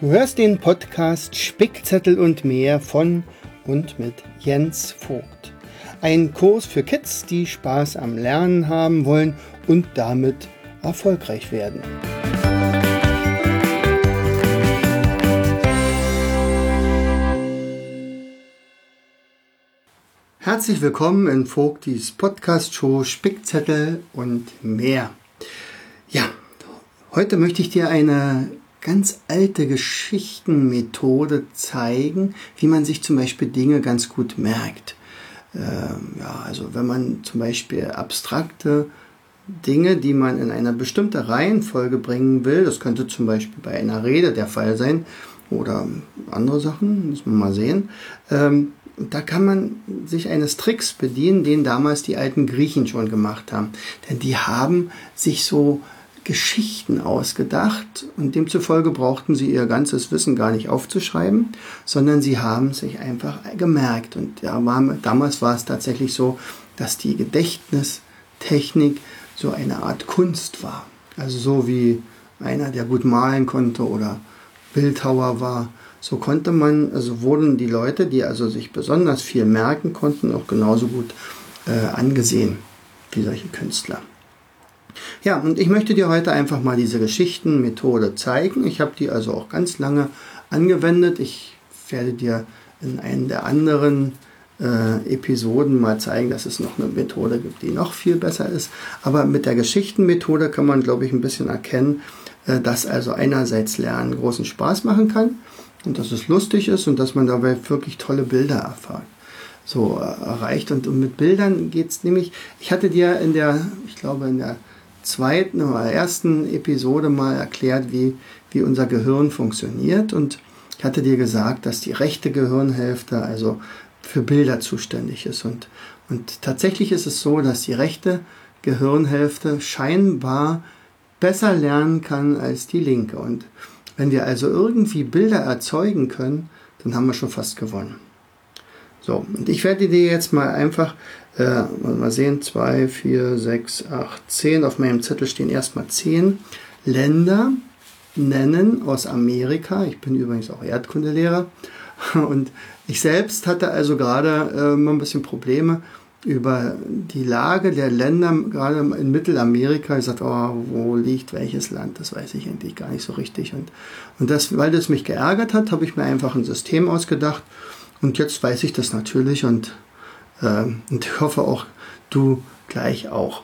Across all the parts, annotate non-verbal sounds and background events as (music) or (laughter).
Du hörst den Podcast Spickzettel und mehr von und mit Jens Vogt. Ein Kurs für Kids, die Spaß am Lernen haben wollen und damit erfolgreich werden. Herzlich willkommen in Vogtis Podcast Show Spickzettel und mehr. Ja, heute möchte ich dir eine ganz alte Geschichtenmethode zeigen, wie man sich zum Beispiel Dinge ganz gut merkt. Ähm, ja, also wenn man zum Beispiel abstrakte Dinge, die man in eine bestimmte Reihenfolge bringen will, das könnte zum Beispiel bei einer Rede der Fall sein oder andere Sachen, muss man mal sehen. Ähm, da kann man sich eines Tricks bedienen, den damals die alten Griechen schon gemacht haben. Denn die haben sich so Geschichten ausgedacht und demzufolge brauchten sie ihr ganzes Wissen gar nicht aufzuschreiben, sondern sie haben sich einfach gemerkt. Und ja, war, damals war es tatsächlich so, dass die Gedächtnistechnik so eine Art Kunst war. Also so wie einer, der gut malen konnte oder Bildhauer war, so konnte man, also wurden die Leute, die also sich besonders viel merken konnten, auch genauso gut äh, angesehen wie solche Künstler. Ja, und ich möchte dir heute einfach mal diese Geschichtenmethode zeigen. Ich habe die also auch ganz lange angewendet. Ich werde dir in einem der anderen äh, Episoden mal zeigen, dass es noch eine Methode gibt, die noch viel besser ist. Aber mit der Geschichtenmethode kann man, glaube ich, ein bisschen erkennen, äh, dass also einerseits Lernen großen Spaß machen kann und dass es lustig ist und dass man dabei wirklich tolle Bilder erfahrt so äh, erreicht. Und, und mit Bildern geht es nämlich, ich hatte dir in der, ich glaube, in der zweiten oder ersten Episode mal erklärt, wie, wie unser Gehirn funktioniert. Und ich hatte dir gesagt, dass die rechte Gehirnhälfte also für Bilder zuständig ist. Und, und tatsächlich ist es so, dass die rechte Gehirnhälfte scheinbar besser lernen kann als die linke. Und wenn wir also irgendwie Bilder erzeugen können, dann haben wir schon fast gewonnen. So, und ich werde dir jetzt mal einfach äh, mal sehen, 2, 4, 6, 8, 10. Auf meinem Zettel stehen erstmal 10 Länder nennen aus Amerika. Ich bin übrigens auch Erdkundelehrer. (laughs) Und ich selbst hatte also gerade äh, mal ein bisschen Probleme über die Lage der Länder, gerade in Mittelamerika. Ich sagte, oh, wo liegt welches Land? Das weiß ich eigentlich gar nicht so richtig. Und, und das, weil das mich geärgert hat, habe ich mir einfach ein System ausgedacht. Und jetzt weiß ich das natürlich und und ich hoffe auch du gleich auch.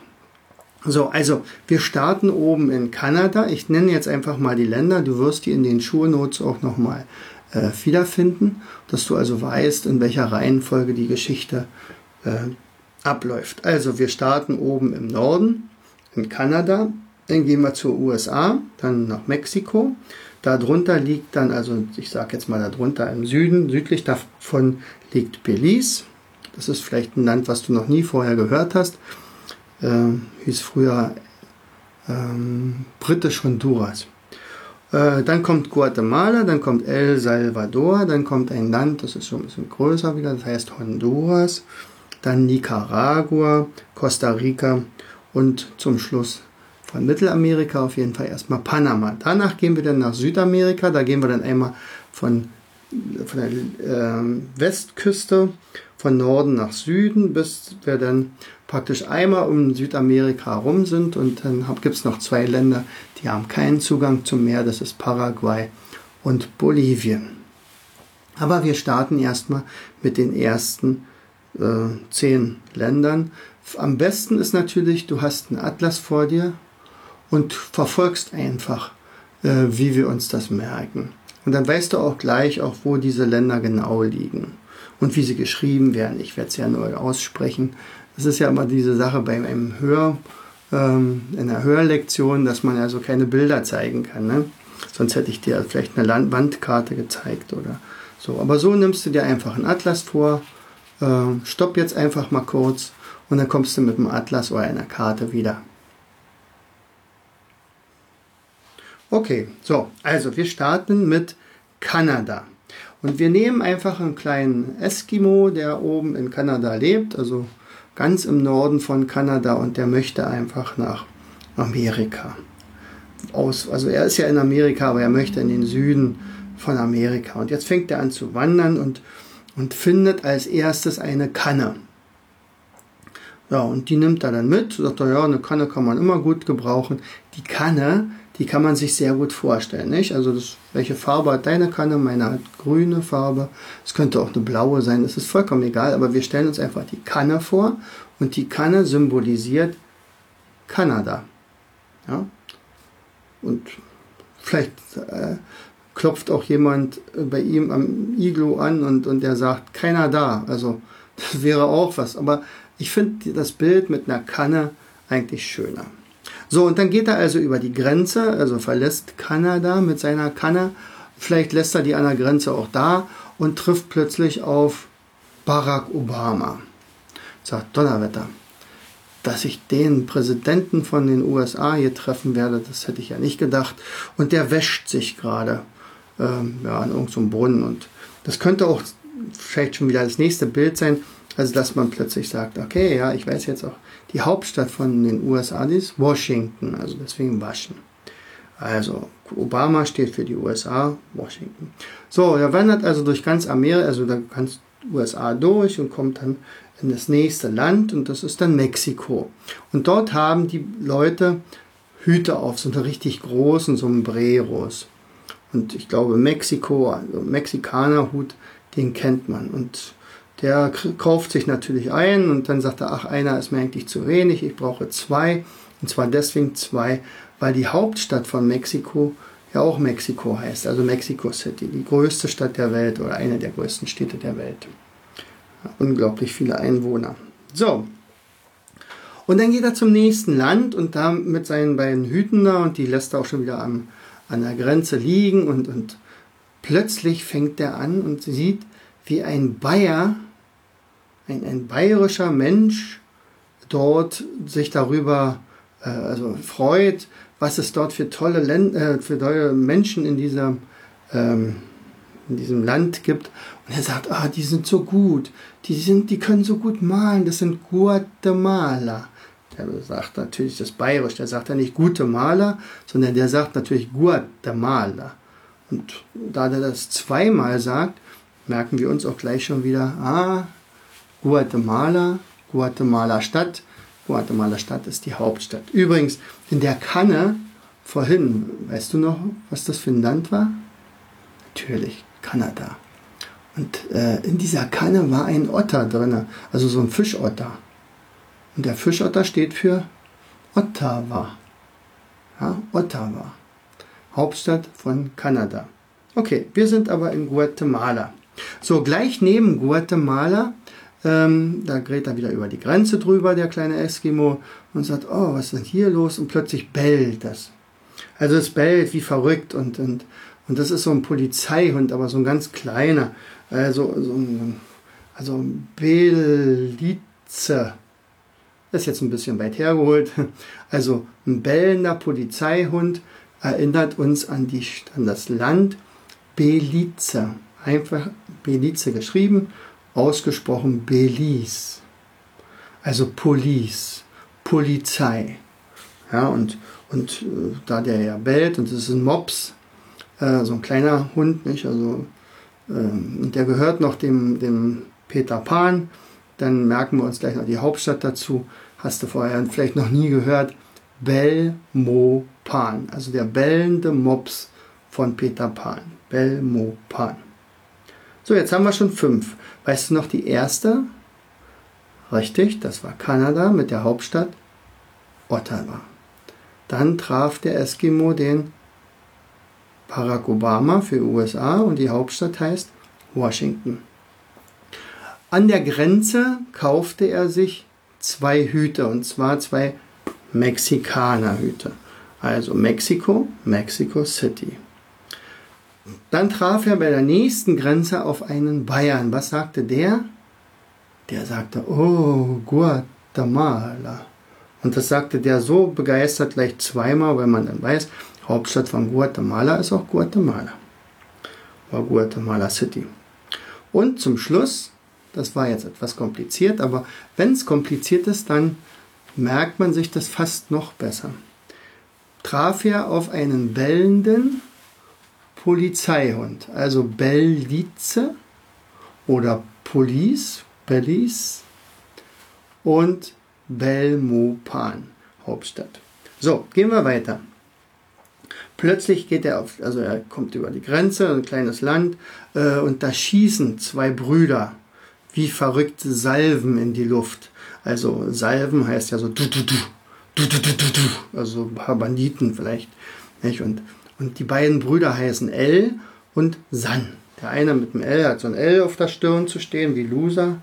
So, also wir starten oben in Kanada. Ich nenne jetzt einfach mal die Länder. Du wirst die in den Schulnotes auch nochmal äh, wiederfinden, dass du also weißt, in welcher Reihenfolge die Geschichte äh, abläuft. Also wir starten oben im Norden in Kanada, dann gehen wir zur USA, dann nach Mexiko. Darunter liegt dann, also ich sage jetzt mal darunter im Süden, südlich davon liegt Belize. Das ist vielleicht ein Land, was du noch nie vorher gehört hast. Ähm, hieß früher ähm, britisch Honduras. Äh, dann kommt Guatemala, dann kommt El Salvador, dann kommt ein Land, das ist schon ein bisschen größer wieder, das heißt Honduras. Dann Nicaragua, Costa Rica und zum Schluss von Mittelamerika auf jeden Fall erstmal Panama. Danach gehen wir dann nach Südamerika, da gehen wir dann einmal von, von der äh, Westküste von Norden nach Süden, bis wir dann praktisch einmal um Südamerika herum sind. Und dann gibt es noch zwei Länder, die haben keinen Zugang zum Meer. Das ist Paraguay und Bolivien. Aber wir starten erstmal mit den ersten äh, zehn Ländern. Am besten ist natürlich, du hast einen Atlas vor dir und verfolgst einfach, äh, wie wir uns das merken. Und dann weißt du auch gleich, auch wo diese Länder genau liegen und wie sie geschrieben werden. Ich werde es ja nur aussprechen. Das ist ja immer diese Sache bei einem Hör, ähm, in einer Hörlektion, dass man also keine Bilder zeigen kann. Ne? Sonst hätte ich dir vielleicht eine Land Wandkarte gezeigt oder so. Aber so nimmst du dir einfach einen Atlas vor, äh, stopp jetzt einfach mal kurz und dann kommst du mit dem Atlas oder einer Karte wieder. Okay, so, also wir starten mit Kanada. Und wir nehmen einfach einen kleinen Eskimo, der oben in Kanada lebt, also ganz im Norden von Kanada und der möchte einfach nach Amerika. Aus, also er ist ja in Amerika, aber er möchte in den Süden von Amerika. Und jetzt fängt er an zu wandern und, und findet als erstes eine Kanne. Ja, und die nimmt er dann mit, sagt er, ja, eine Kanne kann man immer gut gebrauchen. Die Kanne, die kann man sich sehr gut vorstellen, nicht? Also das, welche Farbe hat deine Kanne? Meine hat grüne Farbe. Es könnte auch eine blaue sein, das ist vollkommen egal, aber wir stellen uns einfach die Kanne vor und die Kanne symbolisiert Kanada. Ja? Und vielleicht äh, klopft auch jemand bei ihm am Iglu an und, und der sagt, keiner da. Also das wäre auch was. Aber ich finde das Bild mit einer Kanne eigentlich schöner. So, und dann geht er also über die Grenze, also verlässt Kanada mit seiner Kanne. Vielleicht lässt er die an der Grenze auch da und trifft plötzlich auf Barack Obama. Sagt, Donnerwetter, dass ich den Präsidenten von den USA hier treffen werde, das hätte ich ja nicht gedacht. Und der wäscht sich gerade ähm, ja, an irgendeinem Brunnen. Und das könnte auch vielleicht schon wieder das nächste Bild sein. Also, dass man plötzlich sagt, okay, ja, ich weiß jetzt auch, die Hauptstadt von den USA ist Washington, also deswegen waschen. Also, Obama steht für die USA, Washington. So, er wandert also durch ganz Amerika, also da ganz USA durch und kommt dann in das nächste Land und das ist dann Mexiko. Und dort haben die Leute Hüte auf, so eine richtig großen Sombreros. Und ich glaube, Mexiko, also Mexikanerhut, den kennt man. Und der kauft sich natürlich ein und dann sagt er, ach, einer ist mir eigentlich zu wenig, ich brauche zwei. Und zwar deswegen zwei, weil die Hauptstadt von Mexiko ja auch Mexiko heißt, also Mexico City, die größte Stadt der Welt oder eine der größten Städte der Welt. Unglaublich viele Einwohner. So. Und dann geht er zum nächsten Land und da mit seinen beiden Hüten da und die lässt er auch schon wieder am, an der Grenze liegen und, und plötzlich fängt er an und sieht, wie ein Bayer, ein, ein bayerischer Mensch dort sich darüber äh, also freut, was es dort für tolle, Länd äh, für tolle Menschen in, dieser, ähm, in diesem Land gibt. Und er sagt, ah, die sind so gut, die, sind, die können so gut malen, das sind Guatemala. Der sagt natürlich das Bayerisch, der sagt ja nicht gute Maler, sondern der sagt natürlich Guatemala. Und da er das zweimal sagt, merken wir uns auch gleich schon wieder, ah, Guatemala, Guatemala Stadt. Guatemala Stadt ist die Hauptstadt. Übrigens, in der Kanne vorhin, weißt du noch, was das für ein Land war? Natürlich, Kanada. Und äh, in dieser Kanne war ein Otter drin, also so ein Fischotter. Und der Fischotter steht für Ottawa. Ja, Ottawa. Hauptstadt von Kanada. Okay, wir sind aber in Guatemala. So, gleich neben Guatemala, ähm, da gerät er wieder über die Grenze drüber, der kleine Eskimo, und sagt, oh, was ist denn hier los? Und plötzlich bellt das. Also es bellt wie verrückt und, und, und das ist so ein Polizeihund, aber so ein ganz kleiner. Also, so ein, also ein Belize. Das ist jetzt ein bisschen weit hergeholt. Also ein bellender Polizeihund erinnert uns an, die, an das Land Belize. Einfach Belize geschrieben, ausgesprochen Belize. Also Police, Polizei. Ja, und, und äh, da der ja bellt und es ist ein Mops, äh, so ein kleiner Hund, nicht? Also, äh, der gehört noch dem, dem Peter Pan. Dann merken wir uns gleich noch die Hauptstadt dazu. Hast du vorher vielleicht noch nie gehört? Belmopan, also der bellende Mops von Peter Pan. Belmopan. So, jetzt haben wir schon fünf. Weißt du noch die erste? Richtig, das war Kanada mit der Hauptstadt Ottawa. Dann traf der Eskimo den Barack Obama für USA und die Hauptstadt heißt Washington. An der Grenze kaufte er sich zwei Hüte und zwar zwei Mexikanerhüte. Also Mexiko, Mexico City. Dann traf er bei der nächsten Grenze auf einen Bayern. Was sagte der? Der sagte, oh, Guatemala. Und das sagte der so begeistert gleich zweimal, weil man dann weiß, Hauptstadt von Guatemala ist auch Guatemala. War Guatemala City. Und zum Schluss, das war jetzt etwas kompliziert, aber wenn es kompliziert ist, dann merkt man sich das fast noch besser. Traf er auf einen bellenden Polizeihund. Also Bellize oder Police, Belize und Belmopan, Hauptstadt. So, gehen wir weiter. Plötzlich geht er auf, also er kommt über die Grenze, ein kleines Land, äh, und da schießen zwei Brüder wie verrückt Salven in die Luft. Also Salven heißt ja so du du du, du du du du also ein paar Banditen vielleicht, nicht? Und und die beiden Brüder heißen L und San. Der eine mit dem L hat so ein L auf der Stirn zu stehen, wie Loser.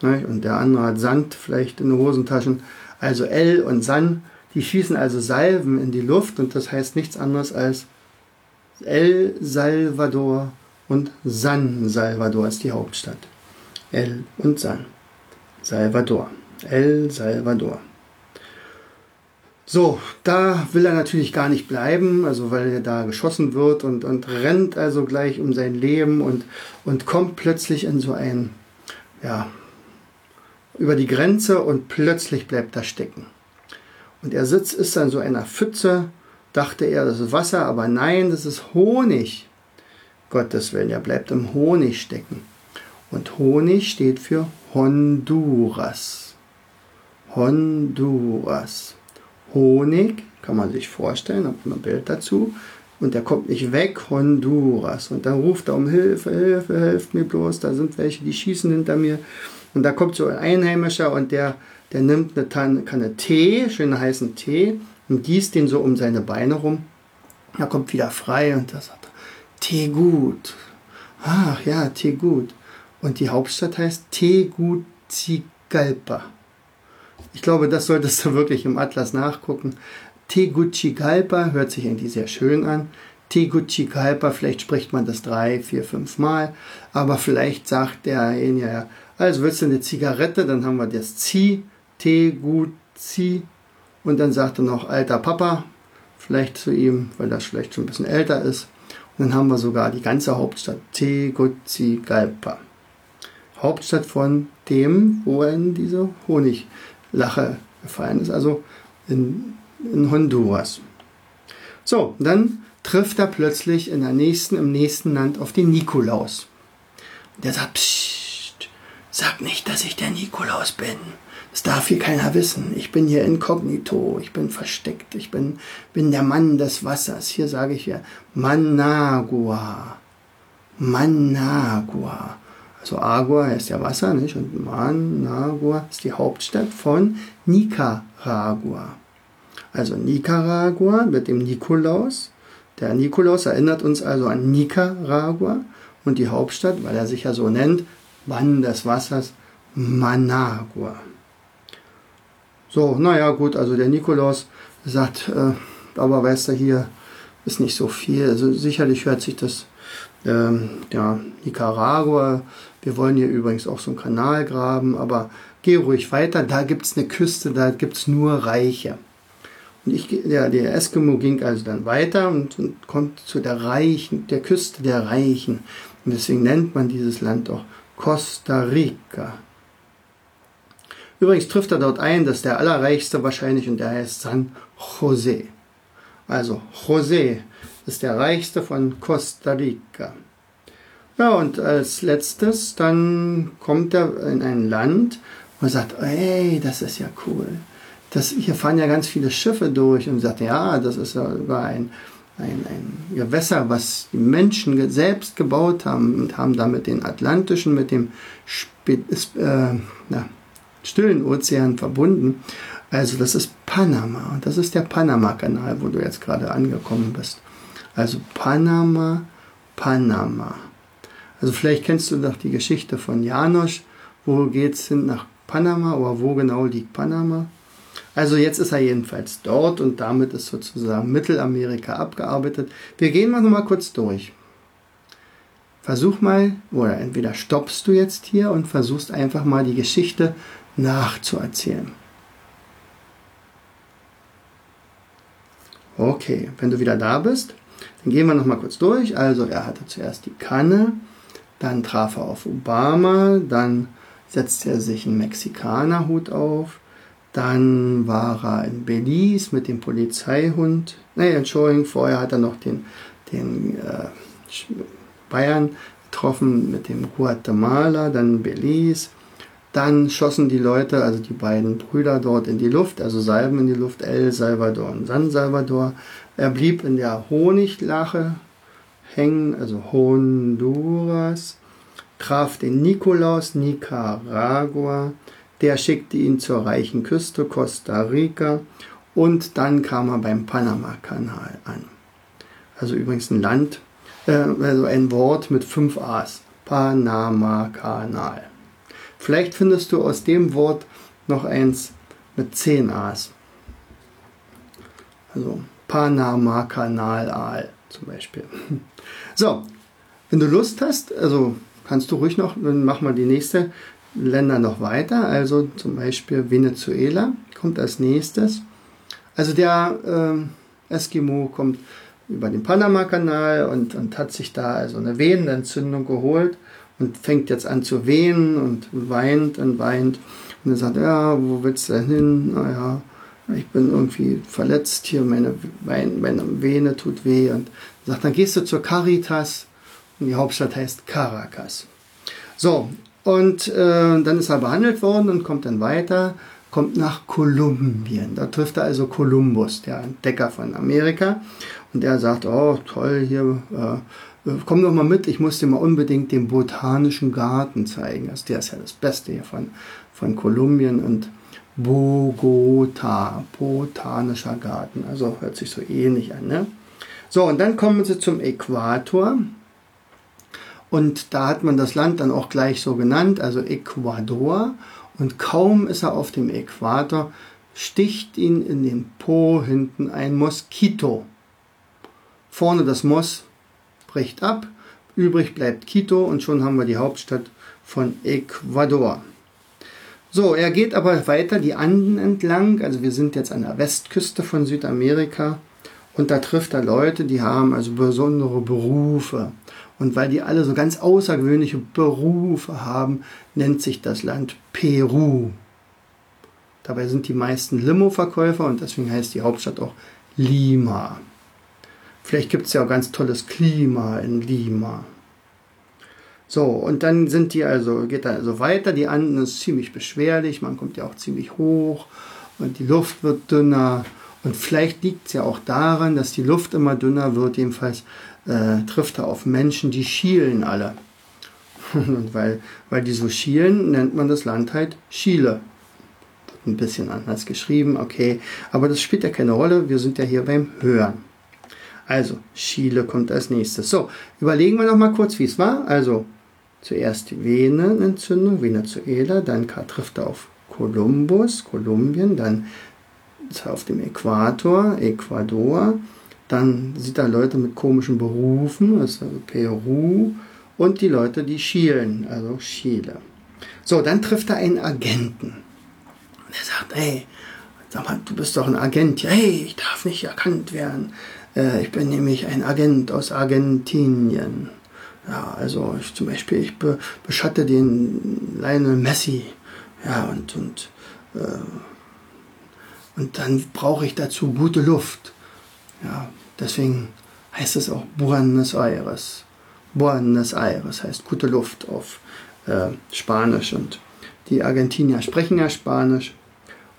Nicht? Und der andere hat Sand vielleicht in den Hosentaschen. Also L und San die schießen also Salven in die Luft und das heißt nichts anderes als El Salvador und San Salvador ist die Hauptstadt. El und San. Salvador. El Salvador. So, da will er natürlich gar nicht bleiben, also weil er da geschossen wird und, und rennt also gleich um sein Leben und, und kommt plötzlich in so ein, ja, über die Grenze und plötzlich bleibt er stecken. Und er sitzt, ist dann so einer Pfütze, dachte er, das ist Wasser, aber nein, das ist Honig. Gottes Willen, er bleibt im Honig stecken. Und Honig steht für Honduras. Honduras. Honig, kann man sich vorstellen, habe ein Bild dazu. Und der kommt nicht weg, Honduras. Und dann ruft er um Hilfe, Hilfe, helft mir bloß, da sind welche, die schießen hinter mir. Und da kommt so ein Einheimischer und der der nimmt eine Tanne, Kanne Tee, schönen heißen Tee, und gießt den so um seine Beine rum. Er kommt wieder frei und da sagt er, Tee gut. Ach ja, Tee gut. Und die Hauptstadt heißt Tegucigalpa. Ich glaube, das solltest du (laughs) wirklich im Atlas nachgucken. Tegucigalpa hört sich irgendwie sehr schön an. Tegucigalpa, vielleicht spricht man das drei, vier, fünf Mal, aber vielleicht sagt derjenige ja, also willst du eine Zigarette, dann haben wir das Zi, Teguzi. Und dann sagt er noch alter Papa, vielleicht zu ihm, weil er vielleicht schon ein bisschen älter ist. Und dann haben wir sogar die ganze Hauptstadt, Tegucigalpa. Hauptstadt von dem, wo er in Honiglache gefallen ist, also in, in Honduras. So, dann trifft er plötzlich in der nächsten, im nächsten Land auf den Nikolaus. Der sagt, Psst, sag nicht, dass ich der Nikolaus bin. Das darf hier keiner wissen. Ich bin hier inkognito, ich bin versteckt, ich bin, bin der Mann des Wassers. Hier sage ich ja Managua. Managua. Also Agua heißt ja Wasser, nicht? Und Managua ist die Hauptstadt von Nicaragua. Also Nicaragua mit dem Nikolaus. Der Nikolaus erinnert uns also an Nicaragua und die Hauptstadt, weil er sich ja so nennt, Mann des Wassers, Managua. So, naja, gut, also der Nikolaus sagt, äh, aber weißt du, hier ist nicht so viel. Also sicherlich hört sich das, ähm, ja, Nicaragua, wir wollen hier übrigens auch so einen Kanal graben, aber geh ruhig weiter, da gibt es eine Küste, da gibt es nur Reiche. Und ich, der, der Eskimo ging also dann weiter und, und kommt zu der Reichen, der Küste der Reichen. Und deswegen nennt man dieses Land auch Costa Rica. Übrigens trifft er dort ein, dass der Allerreichste wahrscheinlich und der heißt San Jose. Also José ist der Reichste von Costa Rica. Ja, und als letztes, dann kommt er in ein Land und sagt, ey, das ist ja cool. Das, hier fahren ja ganz viele Schiffe durch und sagt, ja, das ist ja sogar ein, ein, ein Gewässer, was die Menschen selbst gebaut haben und haben damit den Atlantischen mit dem Spe äh, na, stillen Ozean verbunden. Also das ist Panama und das ist der Panama-Kanal, wo du jetzt gerade angekommen bist. Also Panama, Panama. Also vielleicht kennst du doch die Geschichte von Janosch. Wo geht's hin nach Panama oder wo genau liegt Panama? Also jetzt ist er jedenfalls dort und damit ist sozusagen Mittelamerika abgearbeitet. Wir gehen mal nochmal kurz durch. Versuch mal, oder entweder stoppst du jetzt hier und versuchst einfach mal die Geschichte nachzuerzählen. Okay, wenn du wieder da bist, dann gehen wir noch mal kurz durch. Also er hatte zuerst die Kanne, dann traf er auf Obama, dann setzte er sich einen Mexikanerhut auf, dann war er in Belize mit dem Polizeihund. Nee, Entschuldigung, vorher hat er noch den, den äh, Bayern getroffen, mit dem Guatemala, dann Belize. Dann schossen die Leute, also die beiden Brüder dort in die Luft, also Salben in die Luft, El Salvador und San Salvador. Er blieb in der Honiglache hängen, also Honduras, traf den Nikolaus, Nicaragua, der schickte ihn zur reichen Küste Costa Rica und dann kam er beim Panama-Kanal an. Also übrigens ein Land, äh, also ein Wort mit fünf A's. Panama-Kanal. Vielleicht findest du aus dem Wort noch eins mit zehn A's. Also Panama-Kanal zum Beispiel. (laughs) So, wenn du Lust hast, also kannst du ruhig noch, dann machen wir die nächste Länder noch weiter. Also zum Beispiel Venezuela kommt als nächstes. Also der äh, Eskimo kommt über den Panama-Kanal und, und hat sich da also eine Venenentzündung geholt und fängt jetzt an zu wehen und weint und weint. Und er sagt, ja, wo willst du denn hin? Naja, ich bin irgendwie verletzt hier, meine, meine Vene tut weh. Und sagt, dann gehst du zur Caritas und die Hauptstadt heißt Caracas. So, und äh, dann ist er behandelt worden und kommt dann weiter, kommt nach Kolumbien. Da trifft er also Kolumbus, der Entdecker von Amerika. Und der sagt, oh toll, hier, äh, komm doch mal mit, ich muss dir mal unbedingt den botanischen Garten zeigen. Also der ist ja das Beste hier von, von Kolumbien und Bogota, botanischer Garten. Also hört sich so ähnlich an. Ne? So, und dann kommen sie zum Äquator. Und da hat man das Land dann auch gleich so genannt, also Ecuador. Und kaum ist er auf dem Äquator, sticht ihn in den Po hinten ein Moskito. Vorne das Moss bricht ab, übrig bleibt Quito und schon haben wir die Hauptstadt von Ecuador. So, er geht aber weiter die Anden entlang, also wir sind jetzt an der Westküste von Südamerika und da trifft er Leute, die haben also besondere Berufe. Und weil die alle so ganz außergewöhnliche Berufe haben, nennt sich das Land Peru. Dabei sind die meisten Limo-Verkäufer und deswegen heißt die Hauptstadt auch Lima. Vielleicht gibt es ja auch ganz tolles Klima in Lima. So, und dann sind die also, geht dann also weiter. Die Anden ist ziemlich beschwerlich, man kommt ja auch ziemlich hoch und die Luft wird dünner. Und vielleicht liegt es ja auch daran, dass die Luft immer dünner wird. Jedenfalls äh, trifft er auf Menschen, die schielen alle. Und (laughs) weil, weil die so schielen, nennt man das Land halt Chile. Wird ein bisschen anders geschrieben, okay. Aber das spielt ja keine Rolle. Wir sind ja hier beim Hören. Also, Chile kommt als nächstes. So, überlegen wir noch mal kurz, wie es war. Also, zuerst die Venenentzündung, Venezuela, dann trifft er auf Kolumbus, Kolumbien, dann auf dem Äquator, Ecuador, dann sieht er Leute mit komischen Berufen, also Peru, und die Leute, die schielen, also Chile. So, dann trifft er einen Agenten. Und er sagt, hey, sag mal, du bist doch ein Agent. Hey, ich darf nicht erkannt werden. Äh, ich bin nämlich ein Agent aus Argentinien. Ja, also ich, zum Beispiel, ich be, beschatte den Lionel Messi. Ja, und, und, äh, und dann brauche ich dazu gute Luft. Ja, Deswegen heißt es auch Buenos Aires. Buenos Aires heißt gute Luft auf äh, Spanisch und die Argentinier sprechen ja Spanisch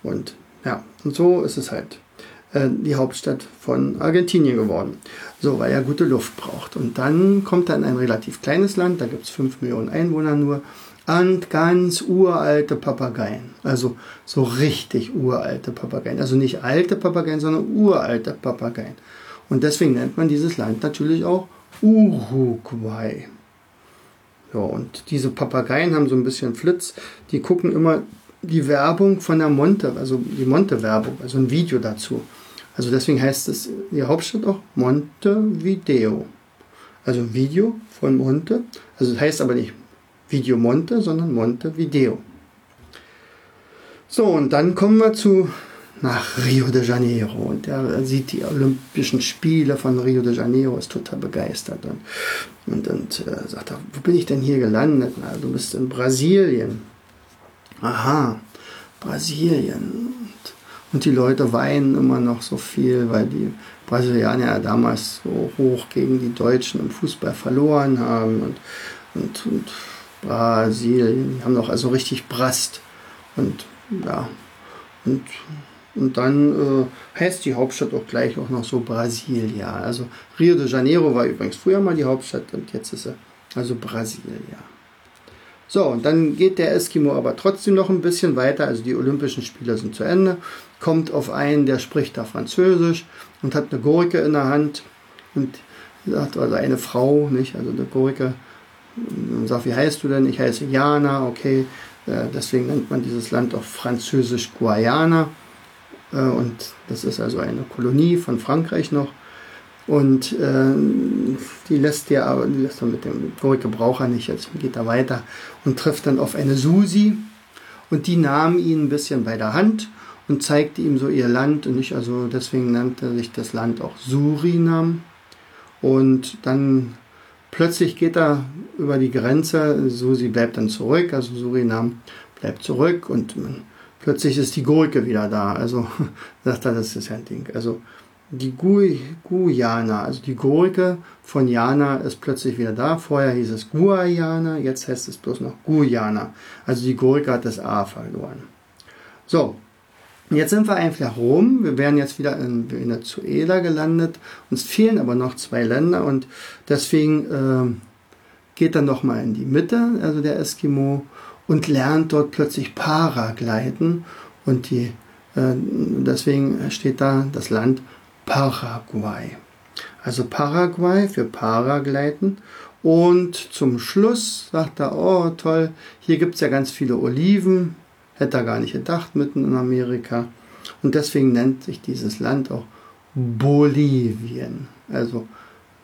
und ja, und so ist es halt äh, die Hauptstadt von Argentinien geworden. So, weil er gute Luft braucht. Und dann kommt er in ein relativ kleines Land, da gibt es 5 Millionen Einwohner nur, und ganz uralte Papageien. Also so richtig uralte Papageien. Also nicht alte Papageien, sondern uralte Papageien. Und deswegen nennt man dieses Land natürlich auch Uruguay. Ja, und diese Papageien haben so ein bisschen Flitz. Die gucken immer die Werbung von der Monte, also die Monte-Werbung, also ein Video dazu. Also deswegen heißt es die Hauptstadt auch Montevideo. Also Video von Monte. Also das heißt aber nicht Video Monte, sondern Montevideo. So, und dann kommen wir zu nach Rio de Janeiro und er sieht die Olympischen Spiele von Rio de Janeiro, ist total begeistert und, und, und äh, sagt, er, wo bin ich denn hier gelandet? Na, du bist in Brasilien. Aha, Brasilien. Und, die Leute weinen immer noch so viel, weil die Brasilianer ja damals so hoch gegen die Deutschen im Fußball verloren haben. Und, und, und Brasilien, die haben doch also richtig Brast. Und ja, und, und dann äh, heißt die Hauptstadt auch gleich auch noch so Brasilia. Also Rio de Janeiro war übrigens früher mal die Hauptstadt und jetzt ist sie also Brasilia. So, und dann geht der Eskimo aber trotzdem noch ein bisschen weiter. Also die Olympischen Spiele sind zu Ende. Kommt auf einen, der spricht da Französisch und hat eine Gurke in der Hand. Und sagt, also eine Frau, nicht? Also eine Gurke. Und sagt, wie heißt du denn? Ich heiße Jana, okay. Äh, deswegen nennt man dieses Land auch Französisch Guayana. Äh, und das ist also eine Kolonie von Frankreich noch. Und äh, die lässt ja aber, die lässt er mit dem Gurkebraucher nicht, jetzt geht er weiter und trifft dann auf eine Susi und die nahm ihn ein bisschen bei der Hand und zeigte ihm so ihr Land und nicht, also deswegen nannte sich das Land auch Surinam. Und dann plötzlich geht er über die Grenze, Susi bleibt dann zurück, also Surinam bleibt zurück und plötzlich ist die Gurke wieder da. Also (laughs) sagt er, das ist ja ein Ding. Also die Guyana, also die Gurke von Jana ist plötzlich wieder da. Vorher hieß es Guayana, jetzt heißt es bloß noch Guyana. Also die Gurke hat das A verloren. So, jetzt sind wir einfach rum. Wir wären jetzt wieder in Venezuela gelandet. Uns fehlen aber noch zwei Länder und deswegen äh, geht er nochmal in die Mitte, also der Eskimo, und lernt dort plötzlich Paragleiten und die, äh, deswegen steht da das Land Paraguay. Also Paraguay für Paragleiten. Und zum Schluss sagt er, oh toll, hier gibt es ja ganz viele Oliven. Hätte er gar nicht gedacht, mitten in Amerika. Und deswegen nennt sich dieses Land auch Bolivien. Also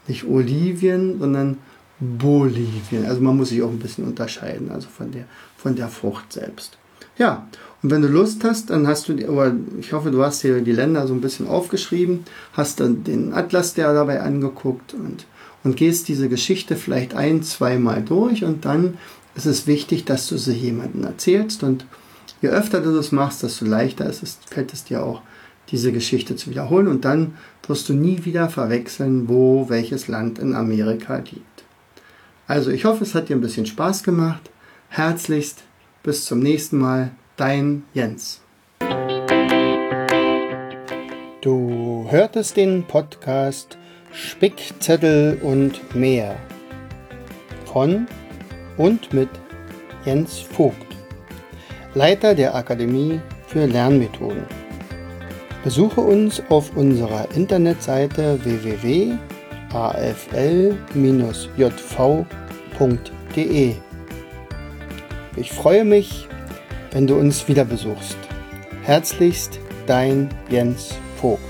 nicht Olivien, sondern Bolivien. Also man muss sich auch ein bisschen unterscheiden, also von der, von der Frucht selbst. Ja, und wenn du Lust hast, dann hast du, aber ich hoffe, du hast dir die Länder so ein bisschen aufgeschrieben, hast dann den Atlas der dabei angeguckt und, und gehst diese Geschichte vielleicht ein, zweimal durch und dann ist es wichtig, dass du sie jemandem erzählst und je öfter du das machst, desto leichter ist es, fällt es dir auch, diese Geschichte zu wiederholen und dann wirst du nie wieder verwechseln, wo welches Land in Amerika liegt. Also ich hoffe, es hat dir ein bisschen Spaß gemacht. Herzlichst bis zum nächsten Mal, dein Jens. Du hörtest den Podcast Spickzettel und mehr von und mit Jens Vogt, Leiter der Akademie für Lernmethoden. Besuche uns auf unserer Internetseite www.afl-jv.de ich freue mich, wenn du uns wieder besuchst. Herzlichst, dein Jens Vogt.